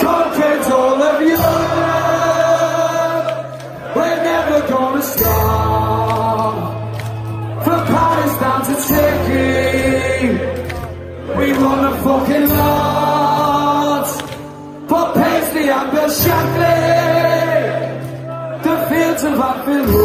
conquered all of Europe. We're never gonna stop. From down to Turkey, we won the fucking lot. For Paisley and Bill the fields of Anfield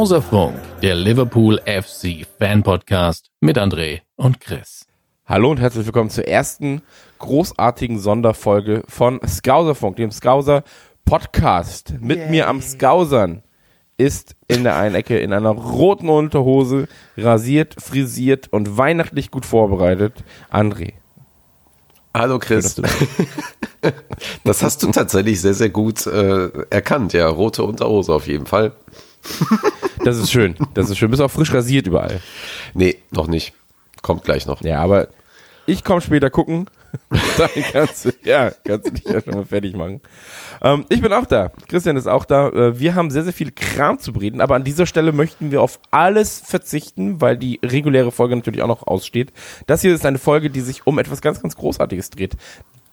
Skauserfunk, der Liverpool FC Fan Podcast mit André und Chris. Hallo und herzlich willkommen zur ersten großartigen Sonderfolge von Skauserfunk, dem Skauser Podcast. Mit mir am Skausern ist in der einen Ecke in einer roten Unterhose, rasiert, frisiert und weihnachtlich gut vorbereitet, André. Hallo Chris. Das hast du tatsächlich sehr, sehr gut äh, erkannt. Ja, rote Unterhose auf jeden Fall. Das ist schön, das ist schön. Bist auch frisch rasiert überall. Nee, noch nicht. Kommt gleich noch. Ja, aber ich komme später gucken. Dann kannst du, ja, kannst du dich ja schon mal fertig machen. Ähm, ich bin auch da. Christian ist auch da. Äh, wir haben sehr, sehr viel Kram zu bereden, aber an dieser Stelle möchten wir auf alles verzichten, weil die reguläre Folge natürlich auch noch aussteht. Das hier ist eine Folge, die sich um etwas ganz, ganz Großartiges dreht.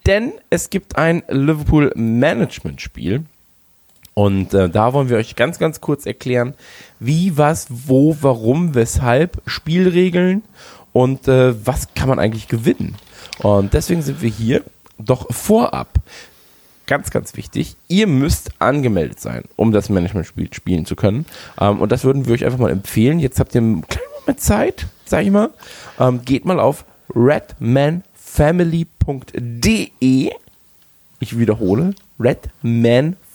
Denn es gibt ein Liverpool Management Spiel. Und äh, da wollen wir euch ganz, ganz kurz erklären, wie, was, wo, warum, weshalb, Spielregeln und äh, was kann man eigentlich gewinnen. Und deswegen sind wir hier. Doch vorab, ganz, ganz wichtig, ihr müsst angemeldet sein, um das Management-Spiel spielen zu können. Ähm, und das würden wir euch einfach mal empfehlen. Jetzt habt ihr einen kleinen Moment Zeit, sag ich mal. Ähm, geht mal auf redmanfamily.de. Ich wiederhole, redmanfamily.de.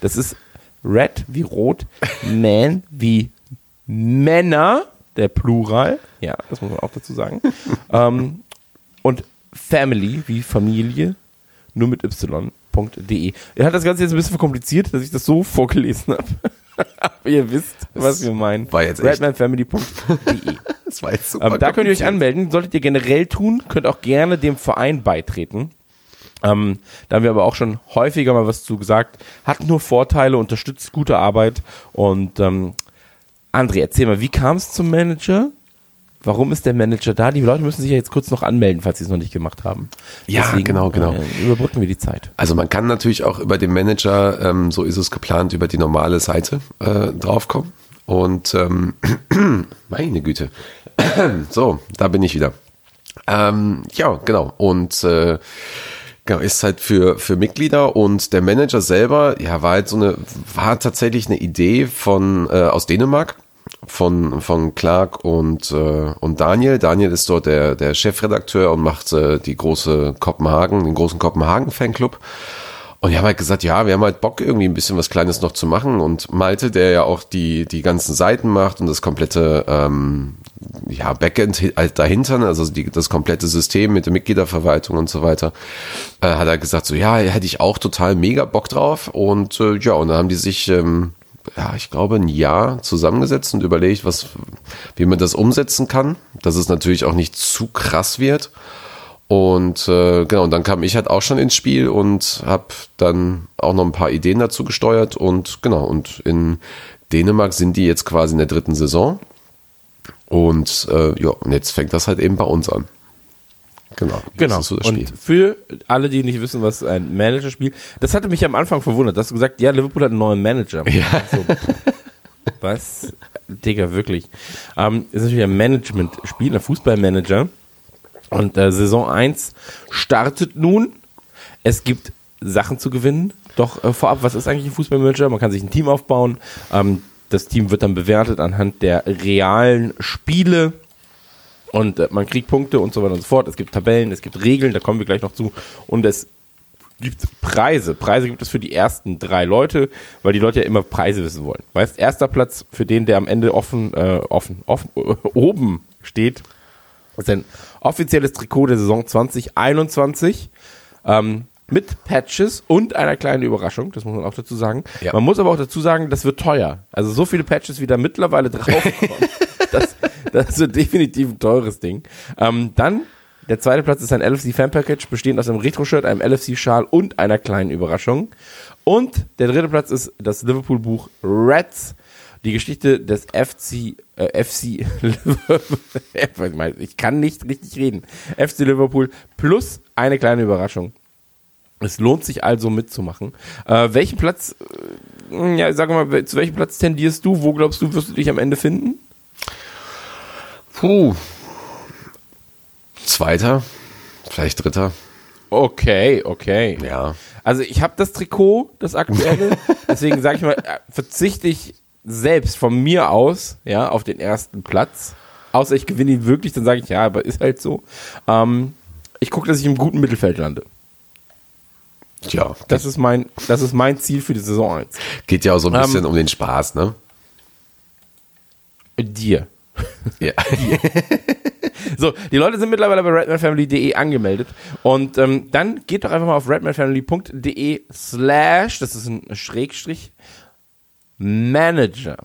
Das ist Red wie rot, Man wie Männer, der Plural. Ja, das muss man auch dazu sagen. ähm, und Family wie Familie, nur mit y.de. Er hat das Ganze jetzt ein bisschen verkompliziert, dass ich das so vorgelesen habe. Aber ihr wisst, was wir meinen. war jetzt Redmanfamily.de. Das war jetzt Ähm, da könnt ihr euch anmelden. Solltet ihr generell tun, könnt auch gerne dem Verein beitreten. Ähm, da haben wir aber auch schon häufiger mal was zu gesagt. Hat nur Vorteile, unterstützt gute Arbeit. Und ähm, André, erzähl mal, wie kam es zum Manager? Warum ist der Manager da? Die Leute müssen sich ja jetzt kurz noch anmelden, falls sie es noch nicht gemacht haben. Ja, genau, genau. Äh, überbrücken wir die Zeit. Also man kann natürlich auch über den Manager, ähm, so ist es geplant, über die normale Seite äh, draufkommen. Und ähm, meine Güte. so, da bin ich wieder. Ähm, ja, genau. Und äh, genau, ist halt für, für Mitglieder und der Manager selber, ja, war halt so eine, war tatsächlich eine Idee von äh, aus Dänemark von, von Clark und, äh, und Daniel. Daniel ist dort der, der Chefredakteur und macht äh, die große Kopenhagen, den großen Kopenhagen-Fanclub. Und wir haben halt gesagt, ja, wir haben halt Bock, irgendwie ein bisschen was Kleines noch zu machen. Und Malte, der ja auch die, die ganzen Seiten macht und das komplette ähm, ja, Backend halt dahinter, also die, das komplette System mit der Mitgliederverwaltung und so weiter, äh, hat er gesagt, so ja, hätte ich auch total mega Bock drauf. Und äh, ja, und dann haben die sich, ähm, ja, ich glaube, ein Jahr zusammengesetzt und überlegt, was, wie man das umsetzen kann, dass es natürlich auch nicht zu krass wird. Und äh, genau, und dann kam ich halt auch schon ins Spiel und habe dann auch noch ein paar Ideen dazu gesteuert und genau, und in Dänemark sind die jetzt quasi in der dritten Saison. Und äh, ja, und jetzt fängt das halt eben bei uns an. Genau. Genau. so. Und für alle, die nicht wissen, was ein Manager-Spiel, das hatte mich am Anfang verwundert. Du hast gesagt, ja, Liverpool hat einen neuen Manager. Ja. So, was? Digga, wirklich. Ähm, ist natürlich ein Management-Spiel, ein Fußballmanager. Und äh, Saison 1 startet nun. Es gibt Sachen zu gewinnen. Doch äh, vorab, was ist eigentlich ein Fußballmanager? Man kann sich ein Team aufbauen. Ähm, das Team wird dann bewertet anhand der realen Spiele. Und äh, man kriegt Punkte und so weiter und so fort. Es gibt Tabellen, es gibt Regeln, da kommen wir gleich noch zu. Und es gibt Preise. Preise gibt es für die ersten drei Leute, weil die Leute ja immer Preise wissen wollen. Weißt, erster Platz für den, der am Ende offen, äh, offen, offen, oben steht, ist ein offizielles Trikot der Saison 2021. Ähm, mit Patches und einer kleinen Überraschung, das muss man auch dazu sagen. Ja. Man muss aber auch dazu sagen, das wird teuer. Also so viele Patches, wie da mittlerweile draufkommen, das, Das ist definitiv ein teures Ding. Ähm, dann, der zweite Platz ist ein LFC Fan Package, bestehend aus einem Retro-Shirt, einem LFC-Schal und einer kleinen Überraschung. Und der dritte Platz ist das Liverpool-Buch Reds, die Geschichte des FC, äh, FC, ich kann nicht richtig reden, FC Liverpool plus eine kleine Überraschung. Es lohnt sich also mitzumachen. Äh, welchen Platz, äh, ja, sag mal, zu welchem Platz tendierst du? Wo glaubst du, wirst du dich am Ende finden? Puh. Zweiter, vielleicht dritter. Okay, okay. Ja. Also ich habe das Trikot, das aktuelle, deswegen sage ich mal, äh, verzichte ich selbst von mir aus, ja, auf den ersten Platz. Außer ich gewinne ihn wirklich, dann sage ich, ja, aber ist halt so. Ähm, ich gucke, dass ich im guten Mittelfeld lande. Ja, Das ist mein, das ist mein Ziel für die Saison 1. geht ja auch so ein bisschen Ähm, um den Spaß, ne? Dir. Ja. So, die Leute sind mittlerweile bei redmanfamily.de angemeldet und ähm, dann geht doch einfach mal auf redmanfamily.de slash, das ist ein Schrägstrich, Manager.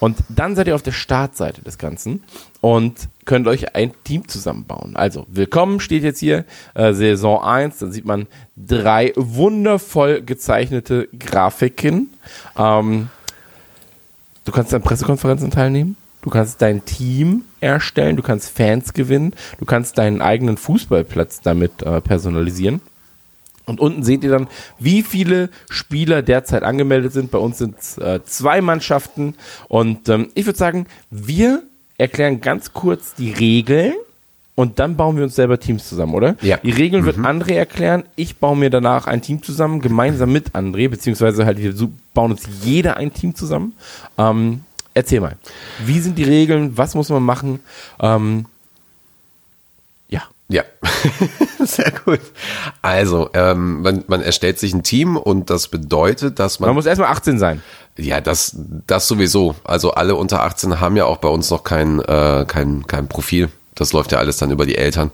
Und dann seid ihr auf der Startseite des Ganzen und könnt euch ein Team zusammenbauen. Also, willkommen steht jetzt hier, äh, Saison 1, dann sieht man drei wundervoll gezeichnete Grafiken. Ähm, du kannst an Pressekonferenzen teilnehmen. Du kannst dein Team erstellen, du kannst Fans gewinnen, du kannst deinen eigenen Fußballplatz damit äh, personalisieren. Und unten seht ihr dann, wie viele Spieler derzeit angemeldet sind. Bei uns sind es äh, zwei Mannschaften. Und ähm, ich würde sagen, wir erklären ganz kurz die Regeln und dann bauen wir uns selber Teams zusammen, oder? Ja. Die Regeln wird André erklären. Ich baue mir danach ein Team zusammen, gemeinsam mit André, beziehungsweise halt wir bauen uns jeder ein Team zusammen. Ähm, erzähl mal, wie sind die Regeln? Was muss man machen? Ähm, sehr gut. Also, ähm, man, man erstellt sich ein Team und das bedeutet, dass man, Man muss erstmal 18 sein. ja, das, das sowieso. Also alle unter 18 haben ja auch bei uns noch kein, äh, kein, kein Profil. Das läuft ja alles dann über die Eltern.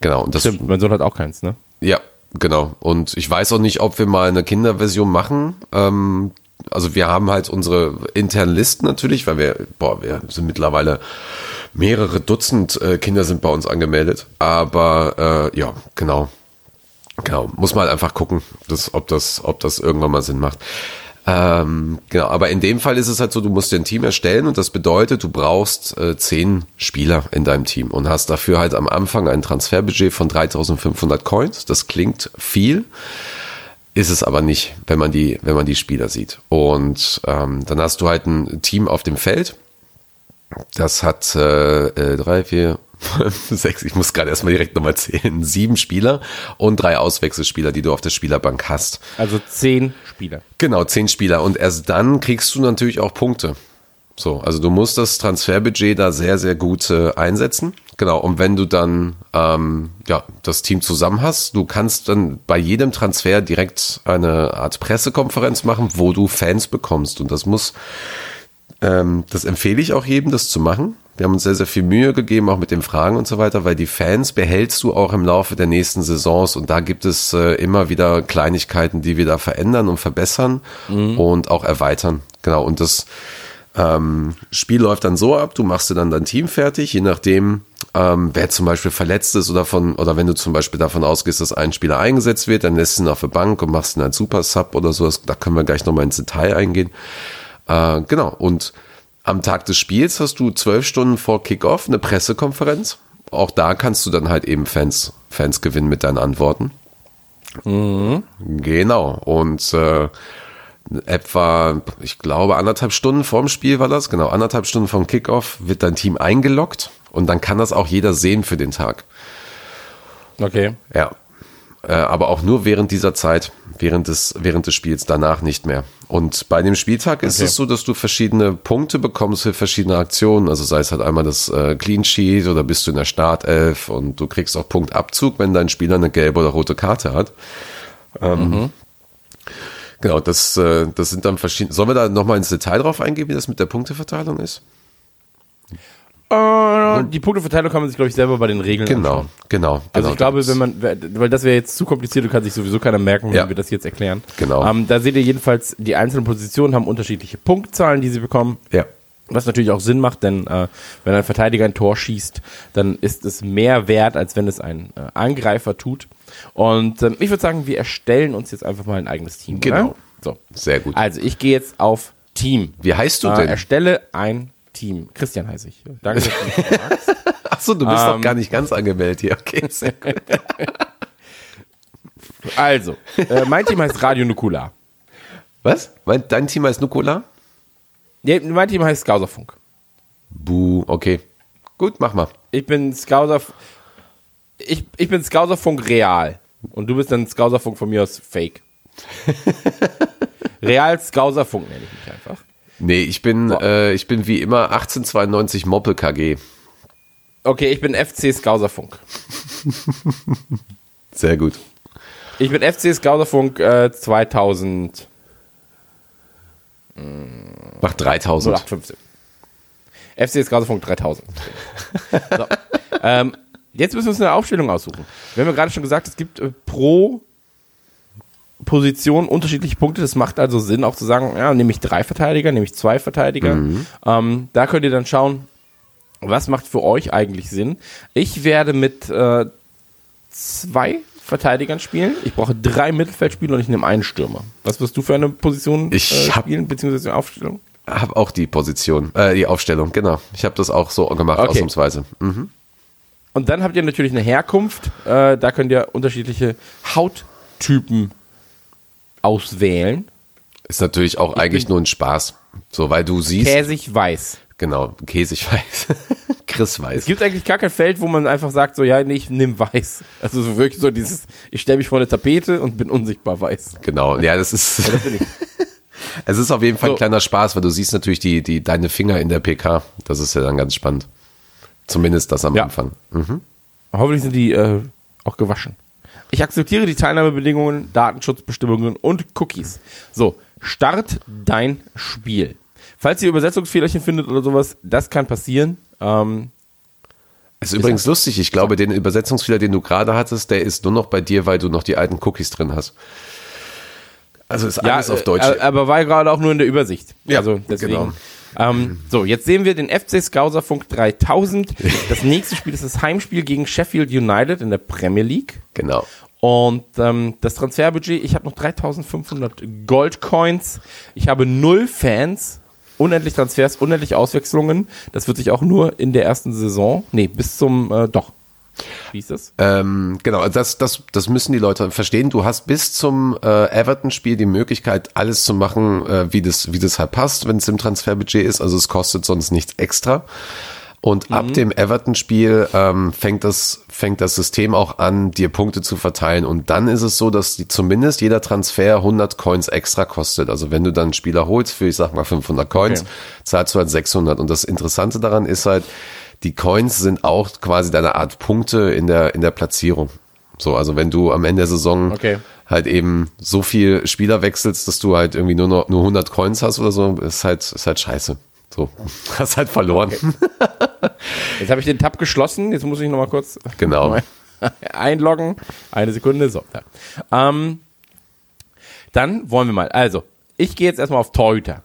Genau. Und das, Stimmt, mein Sohn hat auch keins, ne? Ja, genau. Und ich weiß auch nicht, ob wir mal eine Kinderversion machen. Ähm, also wir haben halt unsere internen Listen natürlich, weil wir, boah, wir sind mittlerweile mehrere Dutzend äh, Kinder sind bei uns angemeldet. Aber äh, ja, genau. Genau. Muss man halt einfach gucken, dass, ob, das, ob das irgendwann mal Sinn macht. Ähm, genau, aber in dem Fall ist es halt so, du musst dir ein Team erstellen und das bedeutet, du brauchst äh, zehn Spieler in deinem Team und hast dafür halt am Anfang ein Transferbudget von 3500 Coins. Das klingt viel, ist es aber nicht, wenn man die, wenn man die Spieler sieht. Und ähm, dann hast du halt ein Team auf dem Feld. Das hat äh, äh, drei, vier, fünf, sechs, ich muss gerade erstmal direkt nochmal zählen, sieben Spieler und drei Auswechselspieler, die du auf der Spielerbank hast. Also 10 Spieler. Genau, zehn Spieler. Und erst dann kriegst du natürlich auch Punkte. So, also du musst das Transferbudget da sehr, sehr gut äh, einsetzen. Genau, und wenn du dann ähm, ja, das Team zusammen hast, du kannst dann bei jedem Transfer direkt eine Art Pressekonferenz machen, wo du Fans bekommst. Und das muss, ähm, das empfehle ich auch jedem, das zu machen. Wir haben uns sehr, sehr viel Mühe gegeben, auch mit den Fragen und so weiter, weil die Fans behältst du auch im Laufe der nächsten Saisons und da gibt es äh, immer wieder Kleinigkeiten, die wir da verändern und verbessern und auch erweitern. Genau, und das ähm, Spiel läuft dann so ab, du machst dir dann dein Team fertig, je nachdem, ähm, wer zum Beispiel verletzt ist oder von, oder wenn du zum Beispiel davon ausgehst, dass ein Spieler eingesetzt wird, dann lässt du ihn auf der Bank und machst ihn als Super Sub oder sowas. Da können wir gleich nochmal ins Detail eingehen. Äh, genau. Und am Tag des Spiels hast du zwölf Stunden vor Kickoff eine Pressekonferenz. Auch da kannst du dann halt eben Fans, Fans gewinnen mit deinen Antworten. Genau. Und äh, etwa, ich glaube, anderthalb Stunden vorm Spiel war das, genau, anderthalb Stunden vom Kickoff wird dein Team eingeloggt und dann kann das auch jeder sehen für den Tag. Okay. Ja. Äh, aber auch nur während dieser Zeit, während des, während des Spiels, danach nicht mehr. Und bei dem Spieltag ist Okay. es so, dass du verschiedene Punkte bekommst für verschiedene Aktionen. Also sei es halt einmal das äh, Clean Sheet oder bist du in der Startelf und du kriegst auch Punktabzug, wenn dein Spieler eine gelbe oder rote Karte hat. Ähm, Genau, das, äh, das sind dann verschiedene. Sollen wir da nochmal ins Detail drauf eingehen, wie das mit der Punkteverteilung ist? Die Punkteverteilung kann man sich, glaube ich, selber bei den Regeln Genau, anschauen. genau. Also genau, ich glaube, wenn man, weil das wäre jetzt zu kompliziert, du kannst sich sowieso keiner merken, wenn Ja. wir das jetzt erklären. Genau. Ähm, da seht ihr jedenfalls, die einzelnen Positionen haben unterschiedliche Punktzahlen, die sie bekommen. Ja. Was natürlich auch Sinn macht, denn äh, wenn ein Verteidiger ein Tor schießt, dann ist es mehr wert, als wenn es ein äh, Angreifer tut. Und ähm, ich würde sagen, wir erstellen uns jetzt einfach mal ein eigenes Team. Genau. Oder? So. Sehr gut. Also ich gehe jetzt auf Team. Wie heißt du Äh, denn? erstelle ein Team. Christian heiße ich. Danke, dass du mich fragst. Achso, du bist Ähm. doch gar nicht ganz angemeldet hier. Okay, sehr gut. Also, äh, mein Team heißt Radio Nukular. Was? Mein, dein Team heißt Nukola? Ja, mein Team heißt Skauserfunk. Buh, okay. Gut, mach mal. Ich bin Skauser. Ich, ich bin Skauserfunk real. Und du bist dann Skauserfunk von mir aus fake. real Skauserfunk nenne ich mich einfach. Nee, ich bin, äh, ich bin wie immer 1892 Moppe KG. Okay, ich bin FC Skauserfunk. Sehr gut. Ich bin FC Skauserfunk äh, 2000. Mach 3000. 0815. FC Skauserfunk 3000. so. ähm, jetzt müssen wir uns eine Aufstellung aussuchen. Wir haben ja gerade schon gesagt, es gibt äh, pro Position unterschiedliche Punkte. Das macht also Sinn, auch zu sagen, ja, nehme ich drei Verteidiger, nehme ich zwei Verteidiger. Ähm, da könnt ihr dann schauen, was macht für euch eigentlich Sinn. Ich werde mit äh, zwei Verteidigern spielen. Ich brauche drei Mittelfeldspieler und ich nehme einen Stürmer. Was wirst du für eine Position Ich äh, spielen, beziehungsweise eine Aufstellung? Hab auch die Position, äh, die Aufstellung, genau. Ich habe das auch so gemacht, Okay. ausnahmsweise. Mhm. Und dann habt ihr natürlich eine Herkunft. Äh, da könnt ihr unterschiedliche Hauttypen auswählen. Ist natürlich auch eigentlich nur ein Spaß. So, weil du siehst, Käsig weiß. genau, Käsig weiß. Chris Es weiß. gibt eigentlich gar kein Feld, wo man einfach sagt, so, ja, nee, ich nehme weiß. Also so wirklich so dieses, ich stelle mich vor eine Tapete und bin unsichtbar weiß. Genau, ja, das ist, Das bin ich. es ist auf jeden Fall ein So. kleiner Spaß, weil du siehst natürlich die, die, deine Finger in der PK. Das ist ja dann ganz spannend. Zumindest das am Ja. Anfang. Mhm. Hoffentlich sind die äh, auch gewaschen. Ich akzeptiere die Teilnahmebedingungen, Datenschutzbestimmungen und Cookies. So, start dein Spiel. Falls ihr Übersetzungsfehlerchen findet oder sowas, das kann passieren. Ähm, Ist übrigens lustig, ich glaube, den Übersetzungsfehler, den du gerade hattest, der ist nur noch bei dir, weil du noch die alten Cookies drin hast. Also ist alles auf äh, Deutsch. äh, aber war gerade auch nur in der Übersicht. Ja, also deswegen. genau. Ähm, so, jetzt sehen wir den FC Skauserfunk 3000. Das nächste Spiel ist das Heimspiel gegen Sheffield United in der Premier League. genau. Und ähm, das Transferbudget, ich habe noch 3500 Goldcoins. Ich habe null Fans, unendlich Transfers, unendlich Auswechslungen. Das wird sich auch nur in der ersten Saison, nee, bis zum, äh, doch. Wie ist das? Ähm, genau, also das, das, das müssen die Leute verstehen. Du hast bis zum äh, Everton-Spiel die Möglichkeit, alles zu machen, äh, wie, das, wie das halt passt, wenn es im Transferbudget ist. Also es kostet sonst nichts extra. Und ab dem Everton-Spiel ähm, fängt, das, fängt das System auch an, dir Punkte zu verteilen. Und dann ist es so, dass die, zumindest jeder Transfer 100 Coins extra kostet. Also wenn du dann einen Spieler holst für, ich sag mal, 500 Coins, Okay. zahlst du halt 600. Und das Interessante daran ist halt, die Coins sind auch quasi deine Art Punkte in der, in der Platzierung. So, also wenn du am Ende der Saison Okay. halt eben so viel Spieler wechselst, dass du halt irgendwie nur noch nur 100 Coins hast oder so, ist halt, ist halt scheiße. So, hast halt verloren. Jetzt habe ich den Tab geschlossen. Jetzt muss ich noch mal kurz Genau. einloggen. Eine Sekunde. So. Da. Ähm, dann wollen wir mal. Also, ich gehe jetzt erstmal auf Torhüter.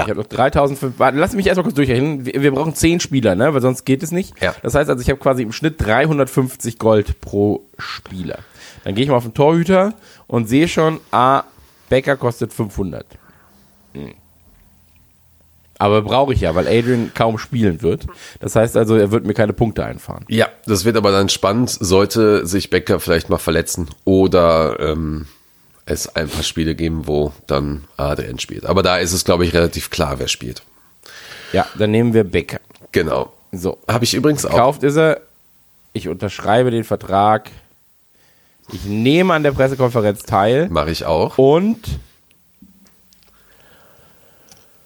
Ich habe noch 3005. Warte, lass mich erstmal kurz durchrechnen. Wir, wir brauchen 10 Spieler, ne? Weil sonst geht es nicht. Ja. Das heißt also, ich habe quasi im Schnitt 350 Gold pro Spieler. Dann gehe ich mal auf den Torhüter und sehe schon, ah, Becker kostet 500. Hm. Aber brauche ich ja, weil Adrian kaum spielen wird. Das heißt also, er wird mir keine Punkte einfahren. Ja, das wird aber dann spannend, sollte sich Becker vielleicht mal verletzen oder ähm, es ein paar Spiele geben, wo dann Adrian spielt. Aber da ist es, glaube ich, relativ klar, wer spielt. Ja, dann nehmen wir Becker. Genau. So, Habe ich übrigens auch. Gekauft ist er. Ich unterschreibe den Vertrag. Ich nehme an der Pressekonferenz teil Mache ich auch. und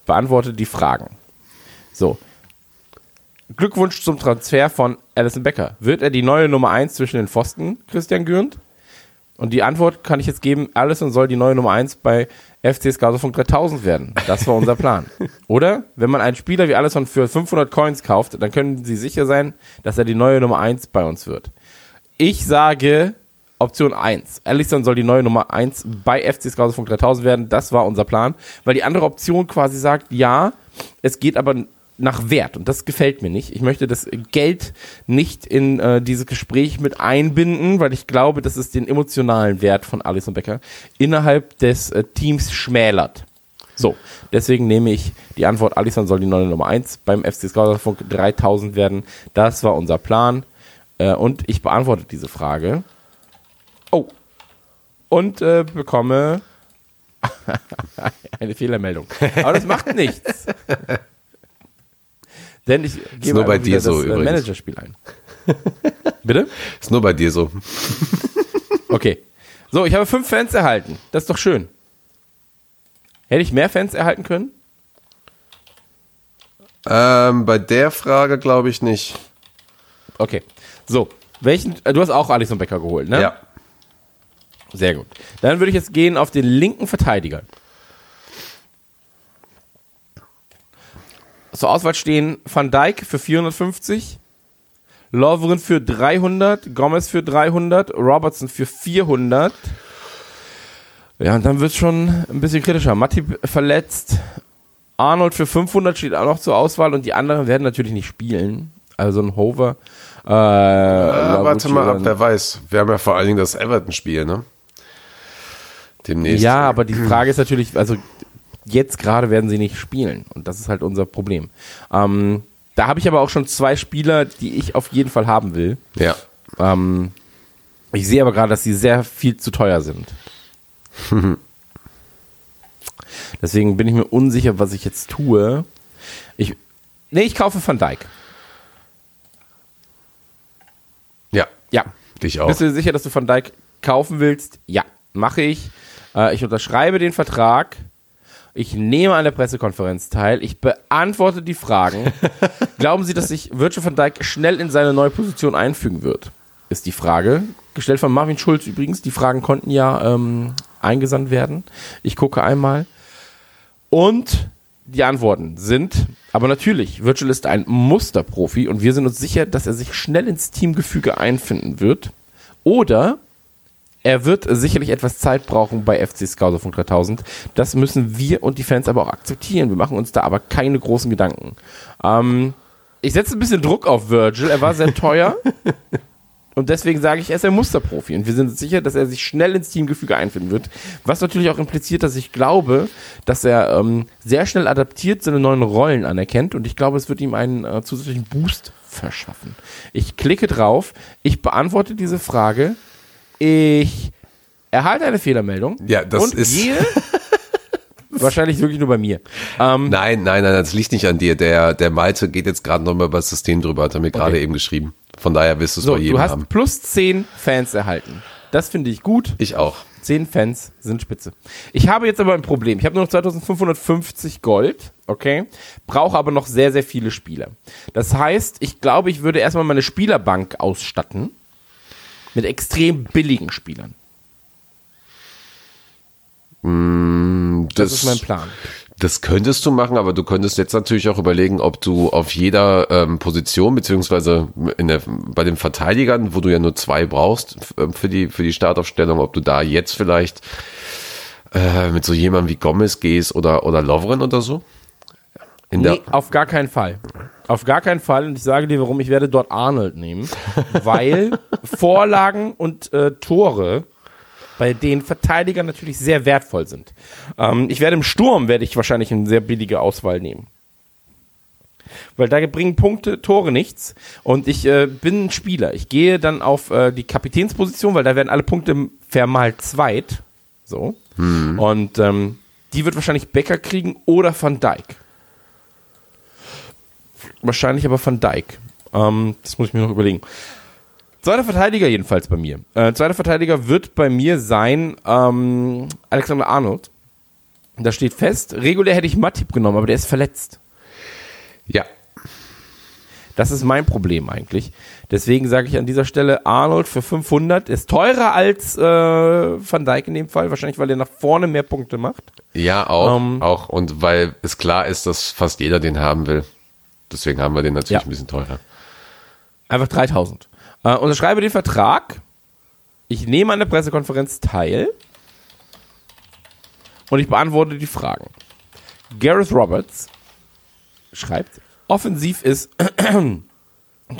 beantworte die Fragen. So. Glückwunsch zum Transfer von Alison Becker. Wird er die neue Nummer 1 zwischen den Pfosten, Christian Gürnt? Und die Antwort kann ich jetzt geben, Allison soll die neue Nummer 1 bei FC Skauserfunk 3000 werden. Das war unser Plan. Oder? Wenn man einen Spieler wie Allison für 500 Coins kauft, dann können Sie sicher sein, dass er die neue Nummer 1 bei uns wird. Ich sage Option 1. Allison soll die neue Nummer 1 bei FC Skauserfunk 3000 werden. Das war unser Plan. Weil die andere Option quasi sagt, ja, es geht aber nach Wert und das gefällt mir nicht. Ich möchte das Geld nicht in äh, dieses Gespräch mit einbinden, weil ich glaube, dass es den emotionalen Wert von Alisson Becker innerhalb des äh, Teams schmälert. So, deswegen nehme ich die Antwort, Alisson soll die neue Nummer 1 beim FC Scouterfunk 3000 werden. Das war unser Plan. Äh, und ich beantworte diese Frage. Oh. Und äh, bekomme eine Fehlermeldung. Aber das macht nichts. Denn ich gebe nur bei dir so das äh, übrigens. Managerspiel ein. Bitte? Ist nur bei dir so. Okay. So, ich habe fünf Fans erhalten. Das ist doch schön. Hätte ich mehr Fans erhalten können? Ähm, bei der Frage glaube ich nicht. Okay. So, welchen, äh, du hast auch Alisson Becker geholt, ne? Ja. Sehr gut. Dann würde ich jetzt gehen auf den linken Verteidiger. Zur Auswahl stehen Van Dijk für 450, Lovren für 300, Gomez für 300, Robertson für 400. Ja, und dann wird es schon ein bisschen kritischer. Matip verletzt, Arnold für 500 steht auch noch zur Auswahl und die anderen werden natürlich nicht spielen. Also ein Hover. Äh, Äh, warte mal ab, wer weiß. Wir haben ja vor allen Dingen das Everton-Spiel, ne? Demnächst. Ja, aber die Frage ist natürlich, also jetzt gerade werden sie nicht spielen und das ist halt unser Problem. Ähm, da habe ich aber auch schon zwei Spieler, die ich auf jeden Fall haben will. Ja. Ähm, ich sehe aber gerade, dass sie sehr viel zu teuer sind. Deswegen bin ich mir unsicher, was ich jetzt tue. Ich, nee, ich kaufe Van Dijk. Ja. Ja. Dich auch. Bist du dir sicher, dass du Van Dijk kaufen willst? Ja, mache ich. Äh, ich unterschreibe den Vertrag. Ich nehme an der Pressekonferenz teil. Ich beantworte die Fragen. Glauben Sie, dass sich Virgil van Dijk schnell in seine neue Position einfügen wird? Ist die Frage. Gestellt von Marvin Schulz übrigens. Die Fragen konnten ja ähm, eingesandt werden. Ich gucke einmal. Und die Antworten sind, aber natürlich, Virgil ist ein Musterprofi und wir sind uns sicher, dass er sich schnell ins Teamgefüge einfinden wird. Oder er wird sicherlich etwas Zeit brauchen bei FC von 3000. Das müssen wir und die Fans aber auch akzeptieren. Wir machen uns da aber keine großen Gedanken. Ähm, ich setze ein bisschen Druck auf Virgil. Er war sehr teuer. Und deswegen sage ich, er ist ein Musterprofi. Und wir sind sicher, dass er sich schnell ins Teamgefüge einfinden wird. Was natürlich auch impliziert, dass ich glaube, dass er ähm, sehr schnell adaptiert seine neuen Rollen anerkennt. Und ich glaube, es wird ihm einen äh, zusätzlichen Boost verschaffen. Ich klicke drauf. Ich beantworte diese Frage. Ich erhalte eine Fehlermeldung. Ja, das und ist- gehe wahrscheinlich wirklich nur bei mir. Ähm, Nein, nein, nein, das liegt nicht an dir. Der, der Malte geht jetzt gerade nochmal über das System drüber, hat er mir gerade eben geschrieben. Von daher wirst du es so, bei jedem du hast haben. plus 10 Fans erhalten. Das finde ich gut. Ich auch. 10 Fans sind spitze. Ich habe jetzt aber ein Problem. Ich habe nur noch 2550 Gold, okay? Brauche aber noch sehr, sehr viele Spieler. Das heißt, ich glaube, ich würde erstmal meine Spielerbank ausstatten mit extrem billigen Spielern. Das, ist mein Plan. Das könntest du machen, aber du könntest jetzt natürlich auch überlegen, ob du auf jeder ähm, Position, beziehungsweise in der, bei den Verteidigern, wo du ja nur zwei brauchst f- äh, für die, für die Startaufstellung, ob du da jetzt vielleicht äh, mit so jemandem wie Gomez gehst oder, oder Lovren oder so. In Nee, auf gar keinen Fall. Auf gar keinen Fall. Und ich sage dir, warum. Ich werde dort Arnold nehmen. Weil Vorlagen und äh, Tore bei den Verteidigern natürlich sehr wertvoll sind. Ähm, ich werde im Sturm, werde ich wahrscheinlich eine sehr billige Auswahl nehmen. Weil da bringen Punkte, Tore nichts. Und ich äh, bin ein Spieler. Ich gehe dann auf äh, die Kapitänsposition, weil da werden alle Punkte vermal zweit. So. Und ähm, die wird wahrscheinlich Becker kriegen oder Van Dijk. Wahrscheinlich aber Van Dijk. Ähm, das muss ich mir noch überlegen. Zweiter Verteidiger jedenfalls bei mir. Äh, zweiter Verteidiger wird bei mir sein ähm, Alexander Arnold. Da steht fest, regulär hätte ich Matip genommen, aber der ist verletzt. Ja. Das ist mein Problem eigentlich. Deswegen sage ich an dieser Stelle, Arnold für 500 ist teurer als äh, Van Dijk in dem Fall. Wahrscheinlich, weil er nach vorne mehr Punkte macht. Ja, auch, Ähm. auch. Und weil es klar ist, dass fast jeder den haben will. Deswegen haben wir den natürlich Ja. ein bisschen teurer. Einfach 3000. Äh, unterschreibe den Vertrag. Ich nehme an der Pressekonferenz teil. Und ich beantworte die Fragen. Gareth Roberts schreibt, Offensiv ist Trent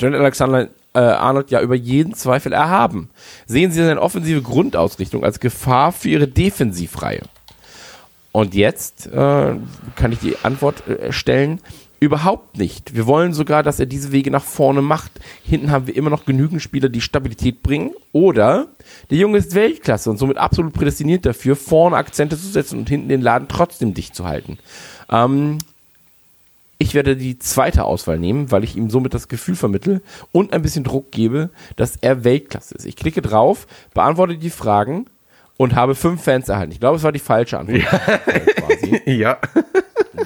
Alexander äh, Arnold ja über jeden Zweifel erhaben. Sehen Sie seine offensive Grundausrichtung als Gefahr für Ihre Defensivreihe? Und jetzt äh, kann ich die Antwort äh, stellen. Überhaupt nicht. Wir wollen sogar, dass er diese Wege nach vorne macht. Hinten haben wir immer noch genügend Spieler, die Stabilität bringen. Oder der Junge ist Weltklasse und somit absolut prädestiniert dafür, vorne Akzente zu setzen und hinten den Laden trotzdem dicht zu halten. Ähm, ich werde die zweite Auswahl nehmen, weil ich ihm somit das Gefühl vermittle und ein bisschen Druck gebe, dass er Weltklasse ist. Ich klicke drauf, beantworte die Fragen und habe fünf Fans erhalten. Ich glaube, es war die falsche Antwort. quasi. Ja.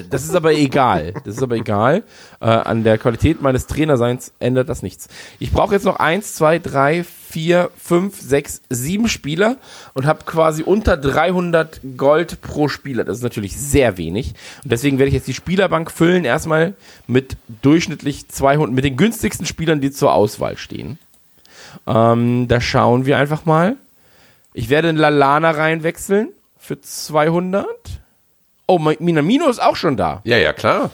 Das ist aber egal. Das ist aber egal. Äh, an der Qualität meines Trainerseins ändert das nichts. Ich brauche jetzt noch eins, zwei, drei, vier, fünf, sechs, sieben Spieler und habe quasi unter 300 Gold pro Spieler. Das ist natürlich sehr wenig. Und deswegen werde ich jetzt die Spielerbank füllen erstmal mit durchschnittlich 200, mit den günstigsten Spielern, die zur Auswahl stehen. Ähm, da schauen wir einfach mal. Ich werde in Lalana reinwechseln für 200. Oh, Minamino ist auch schon da. Ja, ja, klar.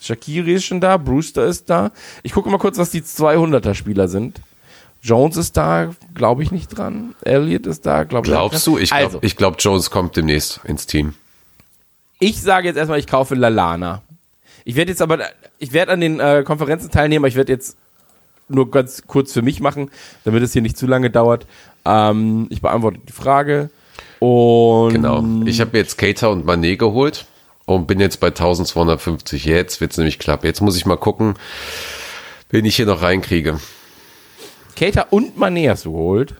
Shakiri ist schon da, Brewster ist da. Ich gucke mal kurz, was die 200er Spieler sind. Jones ist da, glaube ich nicht dran. Elliott ist da, glaube ich. Glaubst du? Ich glaube, also, ich glaub, Jones kommt demnächst ins Team. ich sage jetzt erstmal, ich kaufe Lalana. Ich werde jetzt aber, ich werde an den äh, Konferenzen teilnehmen, aber ich werde jetzt nur ganz kurz für mich machen, damit es hier nicht zu lange dauert. Ähm, ich beantworte die Frage. Und Genau. Ich habe jetzt Cater und Manet geholt und bin jetzt bei 1250. Jetzt wird's nämlich knapp. Jetzt muss ich mal gucken, wen ich hier noch reinkriege. Cater und Mané hast du geholt.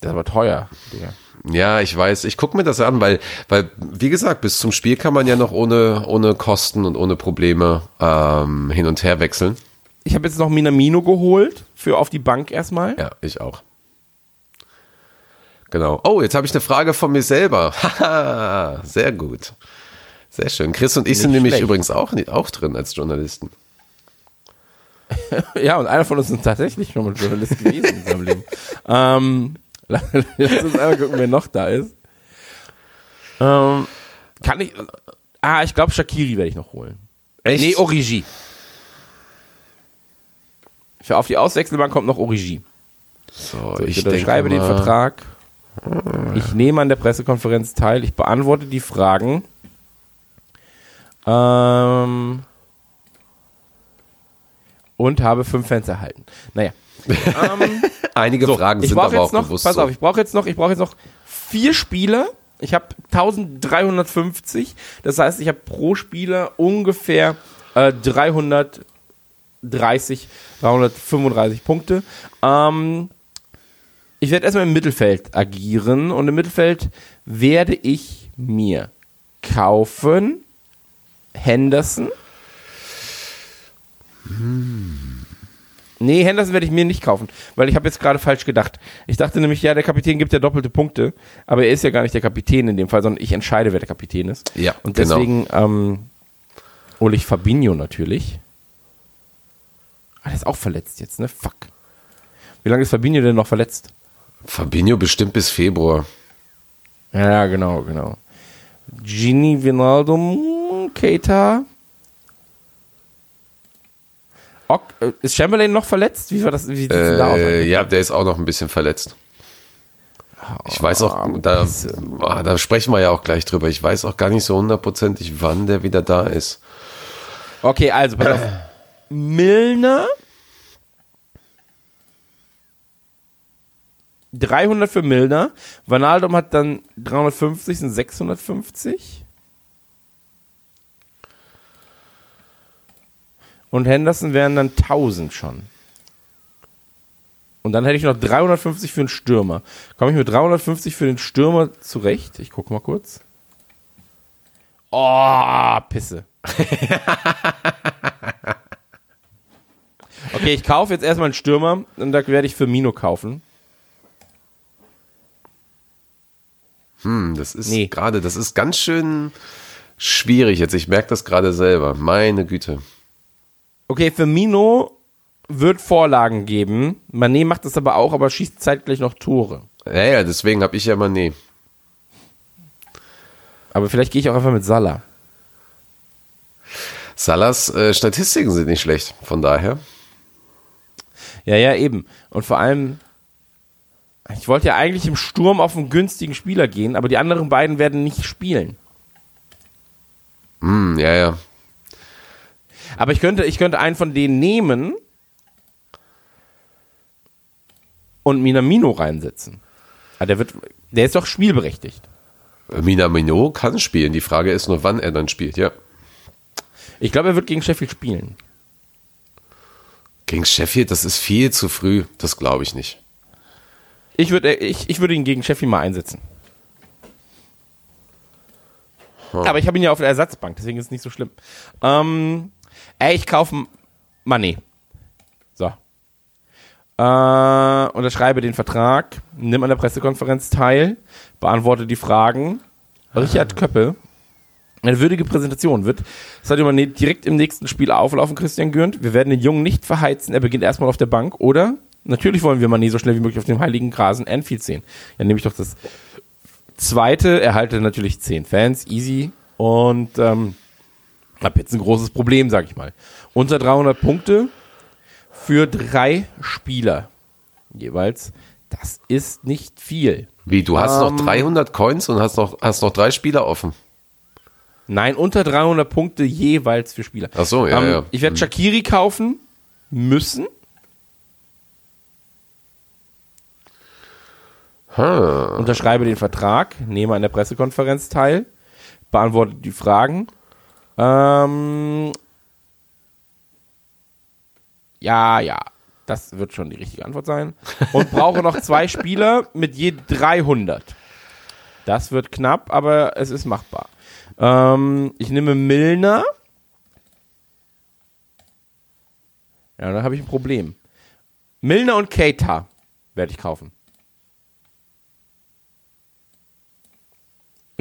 Das war teuer, Digga. Ja, ich weiß. Ich gucke mir das an, weil, weil, wie gesagt, bis zum Spiel kann man ja noch ohne, ohne Kosten und ohne Probleme ähm, hin und her wechseln. Ich habe jetzt noch Minamino geholt für auf die Bank erstmal. Ja, ich auch. Genau. Oh, jetzt habe ich eine Frage von mir selber. Haha, sehr gut. Sehr schön. Chris und ich sind nämlich schlecht. übrigens auch, auch drin als Journalisten. Ja, und einer von uns ist tatsächlich schon mal Journalist gewesen in seinem Leben. Ähm, lass uns einmal gucken, wer noch da ist. Ähm, kann ich. Ah, ich glaube, Shakiri werde ich noch holen. Echt? Nee, Origi. Für auf die Auswechselbank kommt noch Origi. so, So, ich, denke unterschreibe den Vertrag. Ich nehme an der Pressekonferenz teil. Ich beantworte die Fragen. Ähm, und habe fünf Fans erhalten. Naja. Ähm, Einige so, Fragen sind aber auch noch, bewusst pass auf, ich brauche jetzt noch, ich brauche jetzt noch vier Spieler. Ich habe 1350. Das heißt, ich habe pro Spieler ungefähr äh, 330, 335 Punkte. Ähm, ich werde erstmal im Mittelfeld agieren und im Mittelfeld werde ich mir kaufen Henderson. Nee, Henderson werde ich mir nicht kaufen, weil ich habe jetzt gerade falsch gedacht. Ich dachte nämlich, ja, der Kapitän gibt ja doppelte Punkte, aber er ist ja gar nicht der Kapitän in dem Fall, sondern ich entscheide, wer der Kapitän ist. Ja, Und genau. deswegen ähm, hole ich Fabinho natürlich. Ah, der ist auch verletzt jetzt, ne? Fuck. Wie lange ist Fabinho denn noch verletzt? Fabinho bestimmt bis Februar. Ja, genau, genau. Gini Wijnaldum, Keita. Ok, äh, ist Chamberlain noch verletzt? Wie war das? Wie denn da? Äh, ja, der ist auch noch ein bisschen verletzt. Ich weiß auch, da, ah, da sprechen wir ja auch gleich drüber. Ich weiß auch gar nicht so hundertprozentig, wann der wieder da ist. Okay, also pass auf. Milner. 300 für Milner. Vanaldum hat dann 350, sind 650. Und Henderson wären dann 1000 schon. Und dann hätte ich noch 350 für den Stürmer. Komme ich mit 350 für den Stürmer zurecht? Ich gucke mal kurz. Oh, Pisse. Okay, ich kaufe jetzt erstmal einen Stürmer und da werde ich für Mino kaufen. Hm, das ist Nee. gerade, das ist ganz schön schwierig jetzt. Ich merke das gerade selber. Meine Güte. Okay, für Mino wird Vorlagen geben. Mané macht das aber auch, aber schießt zeitgleich noch Tore. Ja, ja, deswegen habe ich ja mal nee. Aber vielleicht gehe ich auch einfach mit Salah. Salas äh, Statistiken sind nicht schlecht, von daher. Ja, ja, eben. Und vor allem, ich wollte ja eigentlich im Sturm auf einen günstigen Spieler gehen, aber die anderen beiden werden nicht spielen. Hm, ja, ja. Aber ich könnte, ich könnte einen von denen nehmen und Minamino reinsetzen. Aber der wird, der ist doch spielberechtigt. Minamino kann spielen. Die Frage ist nur, wann er dann spielt, ja. Ich glaube, er wird gegen Sheffield spielen. Gegen Sheffield, das ist viel zu früh. Das glaube ich nicht. Ich würde, ich, ich würde ihn gegen Sheffield mal einsetzen. Aber ich habe ihn ja auf der Ersatzbank, deswegen ist es nicht so schlimm. Ähm, ey, ich kaufe Mané. So. Äh, unterschreibe den Vertrag, nimm an der Pressekonferenz teil, beantworte die Fragen. Richard Köppe. Eine würdige Präsentation wird Sadio Mané direkt im nächsten Spiel auflaufen, Christian Gürnt. Wir werden den Jungen nicht verheizen, er beginnt erstmal auf der Bank, oder? Natürlich wollen wir Mané so schnell wie möglich auf dem heiligen Grasen Anfield sehen. Ja, nehme ich doch das zweite, erhalte natürlich zehn Fans, easy. Und ähm, hab jetzt ein großes Problem, sag ich mal. Unter 300 Punkte für drei Spieler jeweils. Das ist nicht viel. Wie, du hast Ähm. noch 300 Coins und hast noch, hast noch drei Spieler offen. Nein, unter 300 Punkte jeweils für Spieler. Ach so, ja, Ähm, ja. Ich werde Shakiri kaufen müssen. Ha. Unterschreibe den Vertrag, nehme an der Pressekonferenz teil, beantworte die Fragen. Ähm, ja, ja, das wird schon die richtige Antwort sein. Und brauche noch zwei Spieler mit je 300. Das wird knapp, aber es ist machbar. Ähm, ich nehme Milner. Ja, dann habe ich ein Problem. Milner und Keita werde ich kaufen.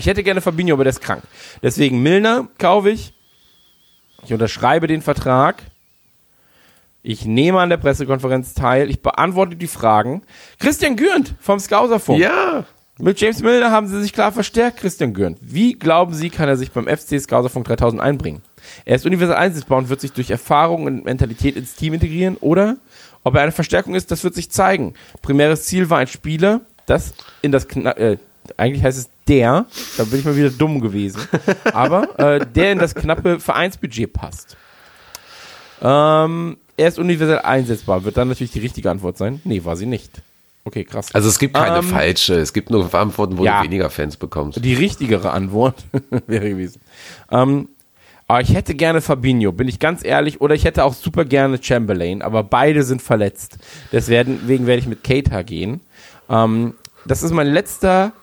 Ich hätte gerne Fabinho, aber der ist krank. Deswegen Milner kaufe ich. Ich unterschreibe den Vertrag. Ich nehme an der Pressekonferenz teil. Ich beantworte die Fragen. Christian Gürnt vom Scouserfunk. Ja. Mit James Milner haben sie sich klar verstärkt, Christian Gürnt. Wie glauben Sie, kann er sich beim FC Scouserfunk 3000 einbringen? Er ist universal einsetzbar und wird sich durch Erfahrung und Mentalität ins Team integrieren, oder? Ob er eine Verstärkung ist, das wird sich zeigen. Primäres Ziel war ein Spieler, das in das Kna äh, eigentlich heißt es der, da bin ich mal wieder dumm gewesen, aber äh, der in das knappe Vereinsbudget passt. Ähm, er ist universell einsetzbar. Wird dann natürlich die richtige Antwort sein? Nee, war sie nicht. Okay, krass. Also es gibt keine Ähm, falsche. Es gibt nur Antworten, wo ja. du weniger Fans bekommst. Die richtigere Antwort wäre gewesen. Ähm, aber ich hätte gerne Fabinho, bin ich ganz ehrlich, oder ich hätte auch super gerne Chamberlain, aber beide sind verletzt. Deswegen werde ich mit Keita gehen. Ähm, das ist mein letzter,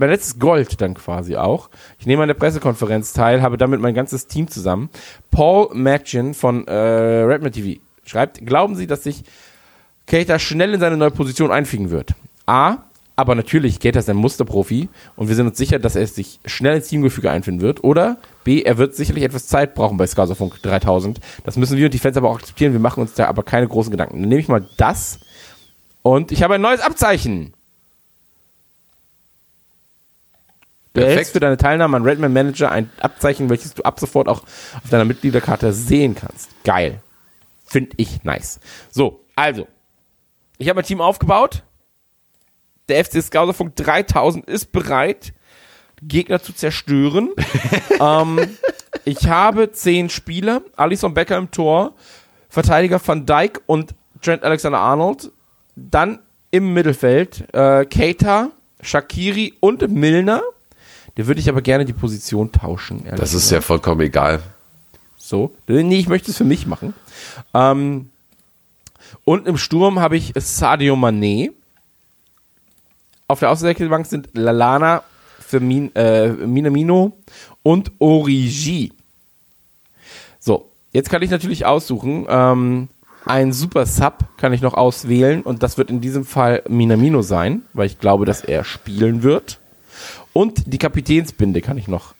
mein letztes Gold dann quasi auch. Ich nehme an der Pressekonferenz teil, habe damit mein ganzes Team zusammen. Paul Machin von äh, Redman TV schreibt, glauben Sie, dass sich Keita schnell in seine neue Position einfügen wird? A, aber natürlich, Keita ist ein Musterprofi und wir sind uns sicher, dass er sich schnell ins Teamgefüge einfinden wird. Oder B, er wird sicherlich etwas Zeit brauchen bei Skazerfunk 3000. Das müssen wir und die Fans aber auch akzeptieren. Wir machen uns da aber keine großen Gedanken. Dann nehme ich mal das und ich habe ein neues Abzeichen. Du Perfekt. erhältst für deine Teilnahme an Redman Manager ein Abzeichen, welches du ab sofort auch auf deiner Mitgliederkarte sehen kannst. Geil. Finde ich nice. So, also. Ich habe ein Team aufgebaut. Der FC Scouserfunk 3000 ist bereit, Gegner zu zerstören. ähm, ich habe zehn Spieler. Alisson Becker im Tor, Verteidiger Van Dijk und Trent Alexander-Arnold. Dann im Mittelfeld äh, Keita, Shakiri und Milner. Der würde ich aber gerne die Position tauschen. Das ist ja vollkommen egal. So. Nee, ich möchte es für mich machen. Ähm, und im Sturm habe ich Sadio Mané. Auf der Außenseiterbank sind Lalana, Firmin, äh, Minamino und Origi. So, jetzt kann ich natürlich aussuchen. Ähm, ein Super Sub kann ich noch auswählen und das wird in diesem Fall Minamino sein, weil ich glaube, dass er spielen wird. Und die Kapitänsbinde kann ich noch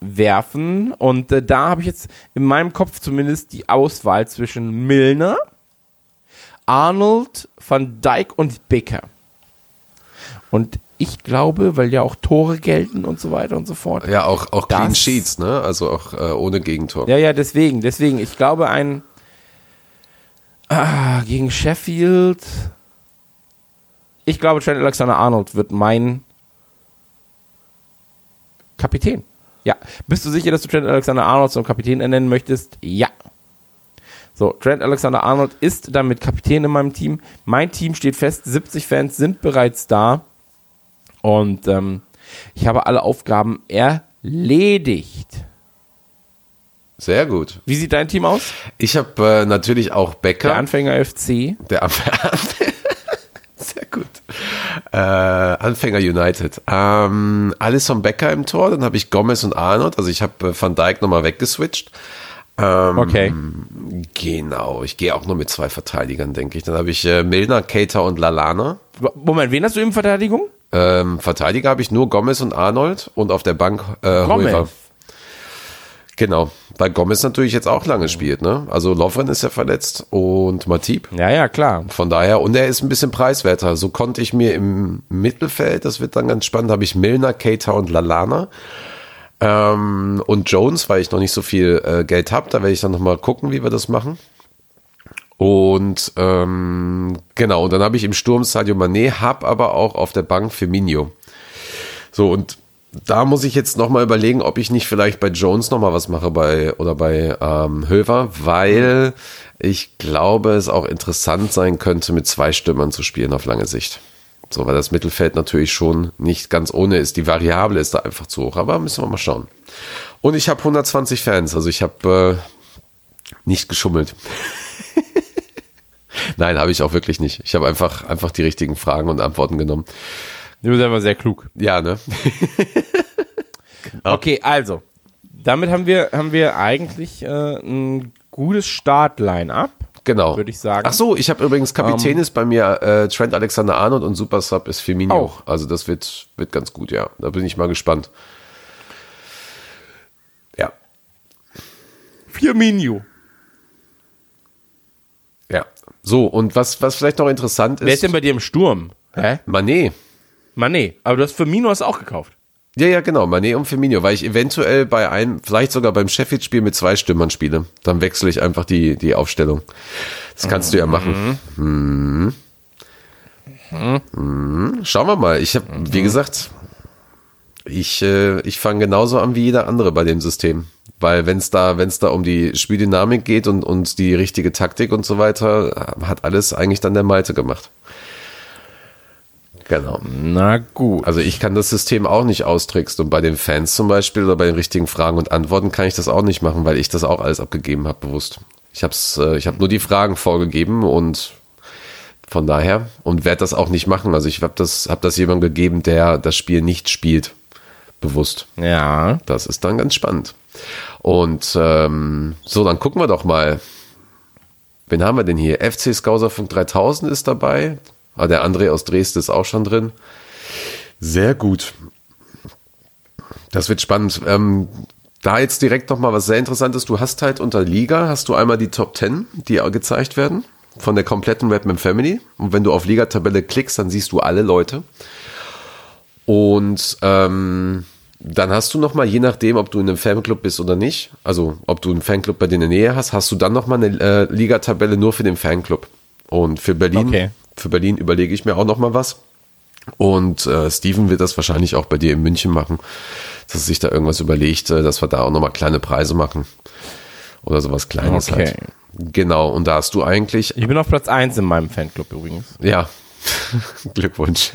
einwerfen. Und äh, da habe ich jetzt in meinem Kopf zumindest die Auswahl zwischen Milner, Arnold, Van Dijk und Becker. Und ich glaube, weil ja auch Tore gelten und so weiter und so fort. Ja, auch, auch Clean Sheets, ne? Also auch äh, ohne Gegentor. Ja, ja, deswegen, deswegen. Ich glaube, ein ah, gegen Sheffield. Ich glaube, Trent Alexander-Arnold wird mein Kapitän. Ja. Bist du sicher, dass du Trent Alexander-Arnold zum Kapitän ernennen möchtest? Ja. So, Trent Alexander-Arnold ist damit Kapitän in meinem Team. Mein Team steht fest, 70 Fans sind bereits da. Und ähm, ich habe alle Aufgaben erledigt. Sehr gut. Wie sieht dein Team aus? Ich habe äh, natürlich auch Becker. Der Anfänger FC. Der Anfänger. Sehr gut. Äh, Anfänger United. Ähm, Alisson Becker im Tor, dann habe ich Gomez und Arnold. Also ich habe äh, Van Dijk nochmal weggeswitcht. Ähm, Okay. Genau, ich gehe auch nur mit zwei Verteidigern, denke ich. Dann habe ich äh, Milner, Cater und Lalana. Moment, wen hast du in Verteidigung? Ähm, Verteidiger habe ich nur Gomez und Arnold und auf der Bank äh, Gomez. Genau, weil Gomez natürlich jetzt auch lange spielt. Ne? Also Lovren ist ja verletzt und Matip. Ja, ja, klar. Von daher, und er ist ein bisschen preiswerter. So konnte ich mir im Mittelfeld, das wird dann ganz spannend, habe ich Milner, Cater und Lalana. Ähm, und Jones, weil ich noch nicht so viel äh, Geld habe, da werde ich dann nochmal gucken, wie wir das machen. Und ähm, genau, und dann habe ich im Sturm Sadio Mané, habe aber auch auf der Bank Firmino. So, und da muss ich jetzt nochmal überlegen, ob ich nicht vielleicht bei Jones nochmal was mache bei oder bei ähm, Höver, weil ich glaube, es auch interessant sein könnte, mit zwei Stürmern zu spielen auf lange Sicht. So, weil das Mittelfeld natürlich schon nicht ganz ohne ist. Die Variable ist da einfach zu hoch, aber müssen wir mal schauen. Und ich habe 120 Fans, also ich habe äh, nicht geschummelt. Nein, habe ich auch wirklich nicht. Ich habe einfach, einfach die richtigen Fragen und Antworten genommen. Du bist einfach sehr klug. Ja, ne? Okay, also. Damit haben wir, haben wir eigentlich äh, ein gutes Start-Line-Up. Genau. Würde ich sagen. Ach so, ich habe übrigens Kapitän ist bei mir äh, Trent Alexander-Arnold und Super Sub ist Firmino. Auch. Also das wird, wird ganz gut, ja. Da bin ich mal gespannt. Ja, Firmino. ja. So, und was, was vielleicht noch interessant Wer ist ist, denn bei dir im Sturm? Hä? Mané. Mané. Aber du hast Firmino hast du auch gekauft. Ja, ja, genau, Mané und Firmino, weil ich eventuell bei einem, vielleicht sogar beim Sheffield-Spiel mit zwei Stürmern spiele. Dann wechsle ich einfach die, die Aufstellung. Das kannst du ja machen. Mhm. Mhm. Schauen wir mal. Ich habe, wie gesagt, ich, äh, ich fange genauso an wie jeder andere bei dem System. Weil wenn es da, wenn es da um die Spieldynamik geht und, und die richtige Taktik und so weiter, hat alles eigentlich dann der Malte gemacht. Genau. Na gut. Also ich kann das System auch nicht austricksen und bei den Fans zum Beispiel oder bei den richtigen Fragen und Antworten kann ich das auch nicht machen, weil ich das auch alles abgegeben habe bewusst. Ich habe äh, ich habe nur die Fragen vorgegeben und von daher und werde das auch nicht machen. Also ich habe das habe das jemandem gegeben, der das Spiel nicht spielt bewusst. ja. Das ist dann ganz spannend. Und ähm, so, dann gucken wir doch mal. Wen haben wir denn hier? FC Skauserfunk 3000 ist dabei. Ah, der André aus Dresden ist auch schon drin. Sehr gut. Das wird spannend. Ähm, da jetzt direkt noch mal was sehr Interessantes. Du hast halt unter Liga, hast du einmal die Top 10, die gezeigt werden von der kompletten Redman Family. Und wenn du auf Liga-Tabelle klickst, dann siehst du alle Leute. Und ähm, dann hast du noch mal, je nachdem, ob du in einem Fanclub bist oder nicht, also ob du einen Fanclub bei dir in der Nähe hast, hast du dann noch mal eine äh, Liga-Tabelle nur für den Fanclub. Und für Berlin, Okay. Für Berlin überlege ich mir auch noch mal was. Und äh, Steven wird das wahrscheinlich auch bei dir in München machen, dass er sich da irgendwas überlegt, äh, dass wir da auch noch mal kleine Preise machen. Oder sowas Kleines Okay. halt. Genau, und da hast du eigentlich, Ich bin auf Platz 1 in meinem Fanclub übrigens. ja, Glückwunsch.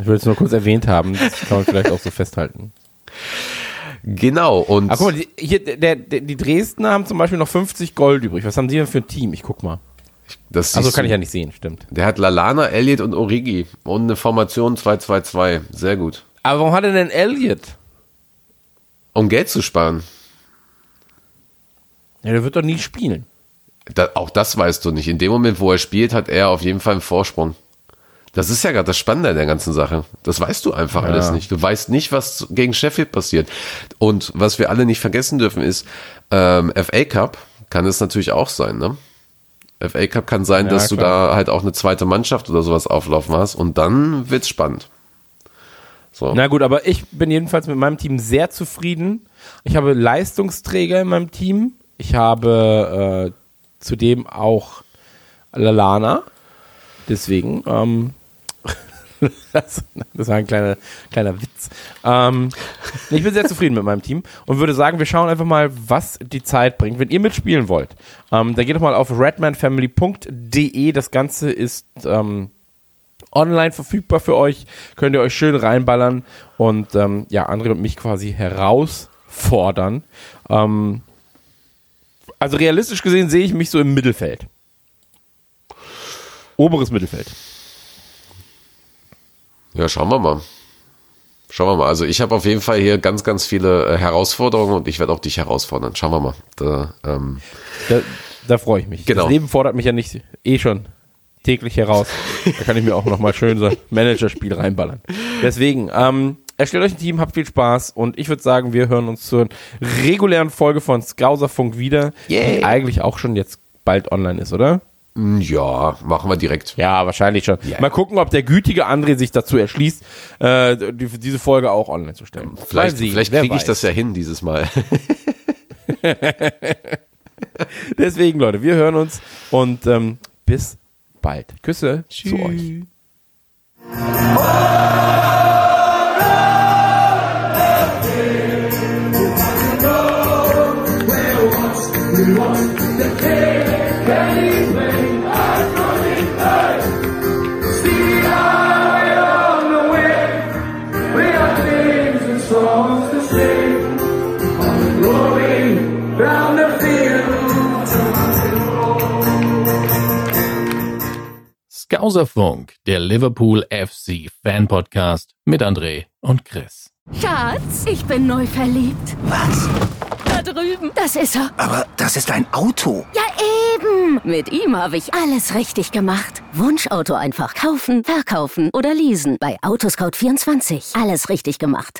Ich will es nur kurz erwähnt haben. Das kann man vielleicht auch so festhalten. genau, und Ah, guck mal, die, hier, der, der, die Dresdner haben zum Beispiel noch 50 Gold übrig. Was haben die denn für ein Team? Ich guck mal. Das Also kann ich ja nicht sehen, stimmt. Der hat Lalana, Elliot und Origi und eine Formation 2-2-2. Sehr gut. Aber warum hat er denn Elliot? Um Geld zu sparen. Ja, der wird doch nie spielen. Da, auch das weißt du nicht. In dem Moment, wo er spielt, hat er auf jeden Fall einen Vorsprung. Das ist ja gerade das Spannende an der ganzen Sache. Das weißt du einfach alles nicht. Du weißt nicht, was gegen Sheffield passiert. Und was wir alle nicht vergessen dürfen, ist, ähm, FA Cup kann es natürlich auch sein, ne? FA Cup kann sein, Ja, dass du klar. da halt auch eine zweite Mannschaft oder sowas auflaufen hast und dann wird's spannend. So. Na gut, aber ich bin jedenfalls mit meinem Team sehr zufrieden. Ich habe Leistungsträger in meinem Team. Ich habe äh, zudem auch Lalana. Deswegen, ähm, das, das war ein kleiner, kleiner Witz. Ähm, ich bin sehr zufrieden mit meinem Team und würde sagen, wir schauen einfach mal, was die Zeit bringt. Wenn ihr mitspielen wollt, ähm, dann geht doch mal auf redmanfamily.de. Das Ganze ist ähm, online verfügbar für euch. Könnt ihr euch schön reinballern und ähm, ja, andere und mich quasi herausfordern. Ähm, also realistisch gesehen sehe ich mich so im Mittelfeld. Oberes Mittelfeld. Ja, schauen wir mal. Schauen wir mal. Also ich habe auf jeden Fall hier ganz, ganz viele äh, Herausforderungen und ich werde auch dich herausfordern. Schauen wir mal. Da, ähm, Da, da freue ich mich. Genau. Das Leben fordert mich ja nicht eh schon täglich heraus. Da kann ich mir auch nochmal schön so ein Managerspiel reinballern. Deswegen, ähm, erstellt euch ein Team, habt viel Spaß und ich würde sagen, wir hören uns zur regulären Folge von Skauserfunk wieder, Yay. die eigentlich auch schon jetzt bald online ist, oder? Ja, machen wir direkt. Ja, wahrscheinlich schon. Ja. Mal gucken, ob der gütige André sich dazu erschließt, äh, die, diese Folge auch online zu stellen. Vielleicht, sehen, vielleicht kriege ich das ja hin dieses Mal. Deswegen, Leute, wir hören uns und ähm, bis bald. Küsse zu euch. Skauserfunk, der Liverpool FC Fan Podcast mit André und Chris. Schatz, ich bin neu verliebt. Was? Da drüben. Das ist er. Aber das ist ein Auto. Ja, eben. Mit ihm habe ich alles richtig gemacht. Wunschauto einfach kaufen, verkaufen oder leasen. Bei Autoscout24. Alles richtig gemacht.